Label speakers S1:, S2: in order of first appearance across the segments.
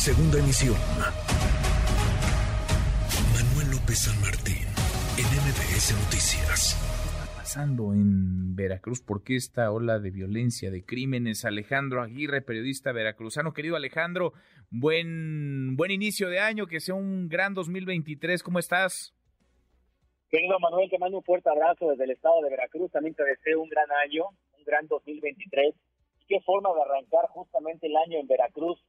S1: Segunda emisión. Manuel López San Martín, en MBS Noticias.
S2: pasando en Veracruz? ¿Por qué esta ola de violencia, de crímenes? Alejandro Aguirre, periodista veracruzano. Querido Alejandro, buen, buen inicio de año, que sea un gran 2023. ¿Cómo estás?
S3: Querido Manuel, te mando un fuerte abrazo desde el estado de Veracruz. También te deseo un gran año, un gran 2023. Y qué forma de arrancar justamente el año en Veracruz.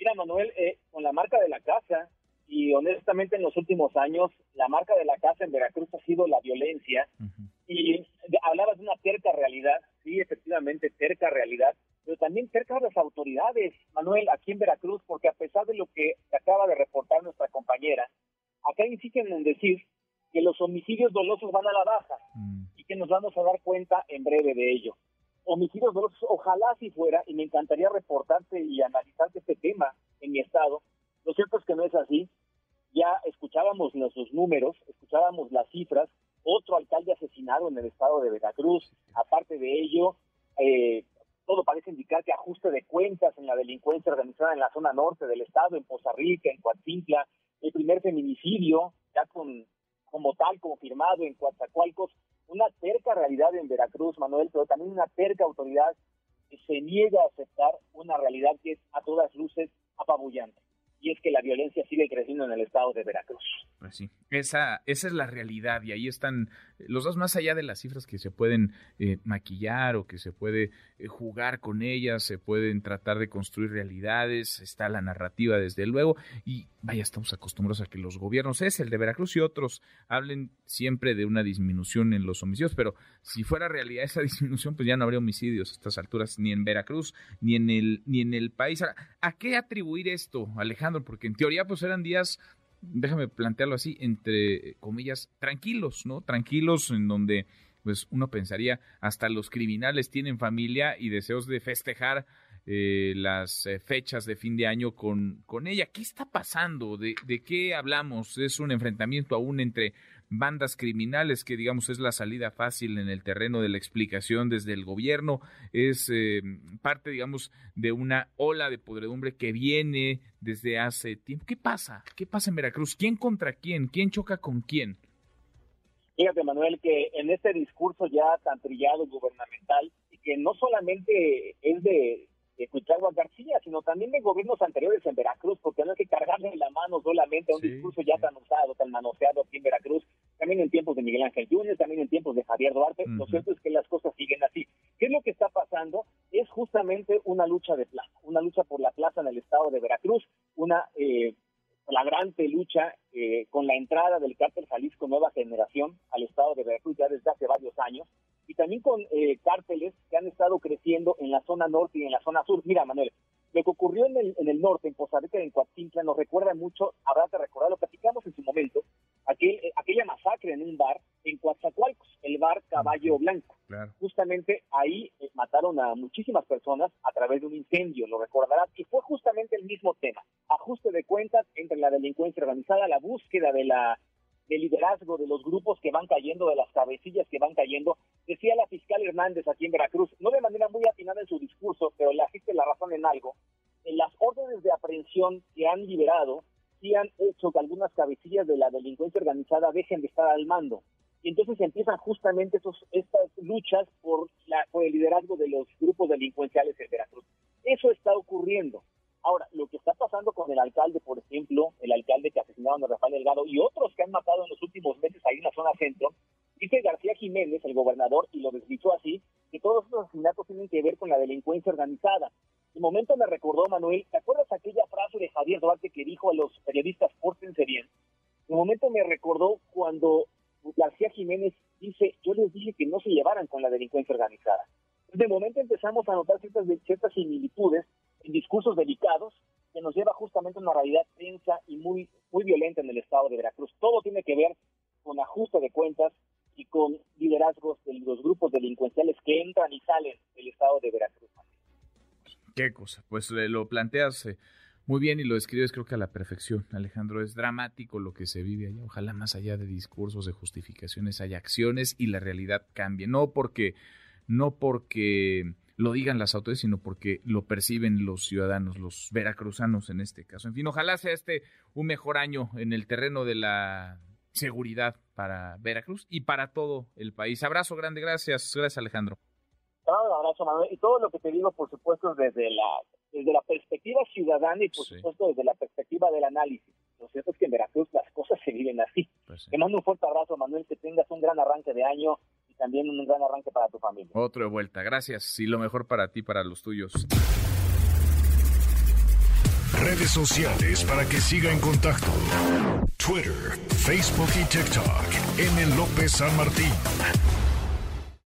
S3: Mira, Manuel, eh, con la marca de la casa, y honestamente en los últimos años, la marca de la casa en Veracruz ha sido la violencia. Y hablabas de una terca realidad, sí, efectivamente, terca realidad, pero también cerca de las autoridades, Manuel, aquí en Veracruz, porque a pesar de lo que acaba de reportar nuestra compañera, acá insisten en decir que los homicidios dolosos van a la baja mm. y que nos vamos a dar cuenta en breve de ello. Homicidios dolosos, ojalá si fuera, y me encantaría reportarte y analizarte este tema en mi estado. Lo cierto es que no es así. Ya escuchábamos nuestros números, escuchábamos las cifras, otro alcalde asesinado en el estado de Veracruz. Aparte de ello, eh, todo parece indicar que ajuste de cuentas en la delincuencia organizada en la zona norte del estado, en Poza Rica, en Coatzincla, el primer feminicidio, ya con como tal confirmado en Coatzacoalcos, una terca realidad en Veracruz, Manuel, pero también una terca autoridad que se niega a aceptar una realidad que es a todas luces apabullante y es que la violencia sigue creciendo en el estado de Veracruz.
S2: Pues sí, esa, esa es la realidad y ahí están los dos más allá de las cifras que se pueden eh, maquillar o que se puede eh, jugar con ellas, se pueden tratar de construir realidades, está la narrativa desde luego y vaya, estamos acostumbrados a que los gobiernos, es el de Veracruz y otros, hablen siempre de una disminución en los homicidios, pero si fuera realidad esa disminución, pues ya no habría homicidios a estas alturas, ni en Veracruz, ni en el, ni en el país. ¿A qué atribuir esto, Alejandro? Porque en teoría pues eran días déjame plantearlo así, entre comillas, tranquilos, ¿no? Tranquilos en donde pues uno pensaría hasta los criminales tienen familia y deseos de festejar eh, las eh, fechas de fin de año con, con ella. ¿Qué está pasando? ¿De, ¿De qué hablamos? ¿Es un enfrentamiento aún entre bandas criminales, que digamos es la salida fácil en el terreno de la explicación desde el gobierno, es eh, parte, digamos, de una ola de podredumbre que viene desde hace tiempo. ¿Qué pasa? ¿Qué pasa en Veracruz? ¿Quién contra quién? ¿Quién choca con quién?
S3: Fíjate, Manuel, que en este discurso ya tan trillado gubernamental, y que no solamente es de de Cuitlagua García, sino también de gobiernos anteriores en Veracruz, porque no hay que cargarle la mano solamente a un discurso ya tan usado, tan manoseado aquí en Veracruz, también en tiempos de Miguel Ángel Júnior, también en tiempos de Javier Duarte. Lo cierto es que las cosas siguen así. ¿Qué es lo que está pasando? Es justamente una lucha de plaza, una lucha por la plaza en el estado de Veracruz, una eh, flagrante lucha eh, con la entrada del cártel Jalisco Nueva Generación al estado de Veracruz ya desde hace varios años y también con eh, cárteles que han estado creciendo en la zona norte y en la zona sur. Mira, Manuel, lo que ocurrió en el, en el norte, en Rica y en Coatzincla, nos recuerda mucho, habrá que recordar, lo platicamos en su momento, aquel, eh, aquella masacre en un bar en Coatzacoalcos, el bar Caballo Blanco. Justamente ahí eh, mataron a muchísimas personas a través de un incendio, lo recordarás, y fue justamente el mismo tema, ajuste de cuentas entre la delincuencia organizada, la búsqueda de la de liderazgo de los grupos que van cayendo, de las cabecillas que van cayendo. Decía la fiscal Hernández aquí en Veracruz, no de manera muy atinada en su discurso, pero le asiste la razón en algo. En las órdenes de aprehensión que han liberado, sí han hecho que algunas cabecillas de la delincuencia organizada dejen de estar al mando. Y entonces empiezan justamente esos, estas luchas por, la, por el liderazgo de los grupos delincuenciales en Veracruz. Eso está ocurriendo. Ahora, lo que está pasando con el alcalde, por ejemplo, el alcalde que asesinaron a Rafael Delgado y otros que han matado en los últimos meses ahí en la zona centro, dice García Jiménez, el gobernador, y lo desdichó así, que todos esos asesinatos tienen que ver con la delincuencia organizada. De momento me recordó, Manuel, ¿te acuerdas aquella frase de Javier Duarte que dijo a los periodistas, pórtense bien? De momento me recordó cuando García Jiménez dice, yo les dije que no se llevaran con la delincuencia organizada. De momento empezamos a notar ciertas, ciertas similitudes discursos delicados que nos lleva justamente a una realidad tensa y muy, muy violenta en el estado de Veracruz. Todo tiene que ver con ajuste de cuentas y con liderazgos de los grupos delincuenciales que entran y salen del estado de Veracruz.
S2: Qué cosa, pues eh, lo planteas eh, muy bien y lo describes creo que a la perfección, Alejandro. Es dramático lo que se vive allá. Ojalá más allá de discursos, de justificaciones, haya acciones y la realidad cambie. No porque, no porque lo digan las autoridades, sino porque lo perciben los ciudadanos, los veracruzanos en este caso. En fin, ojalá sea este un mejor año en el terreno de la seguridad para Veracruz y para todo el país. Abrazo grande, gracias, gracias Alejandro.
S3: Un abrazo, Manuel. Y todo lo que te digo, por supuesto, desde la, desde la perspectiva ciudadana y, por supuesto, desde la perspectiva del análisis. Lo cierto es que en Veracruz las cosas se viven así. Pues Te mando un fuerte abrazo, Manuel, que tengas un gran arranque de año también un gran arranque para tu familia.
S2: Otro de vuelta. Gracias y lo mejor para ti, para los tuyos.
S1: Redes sociales para que siga en contacto: Twitter, Facebook y TikTok. M. López San Martín.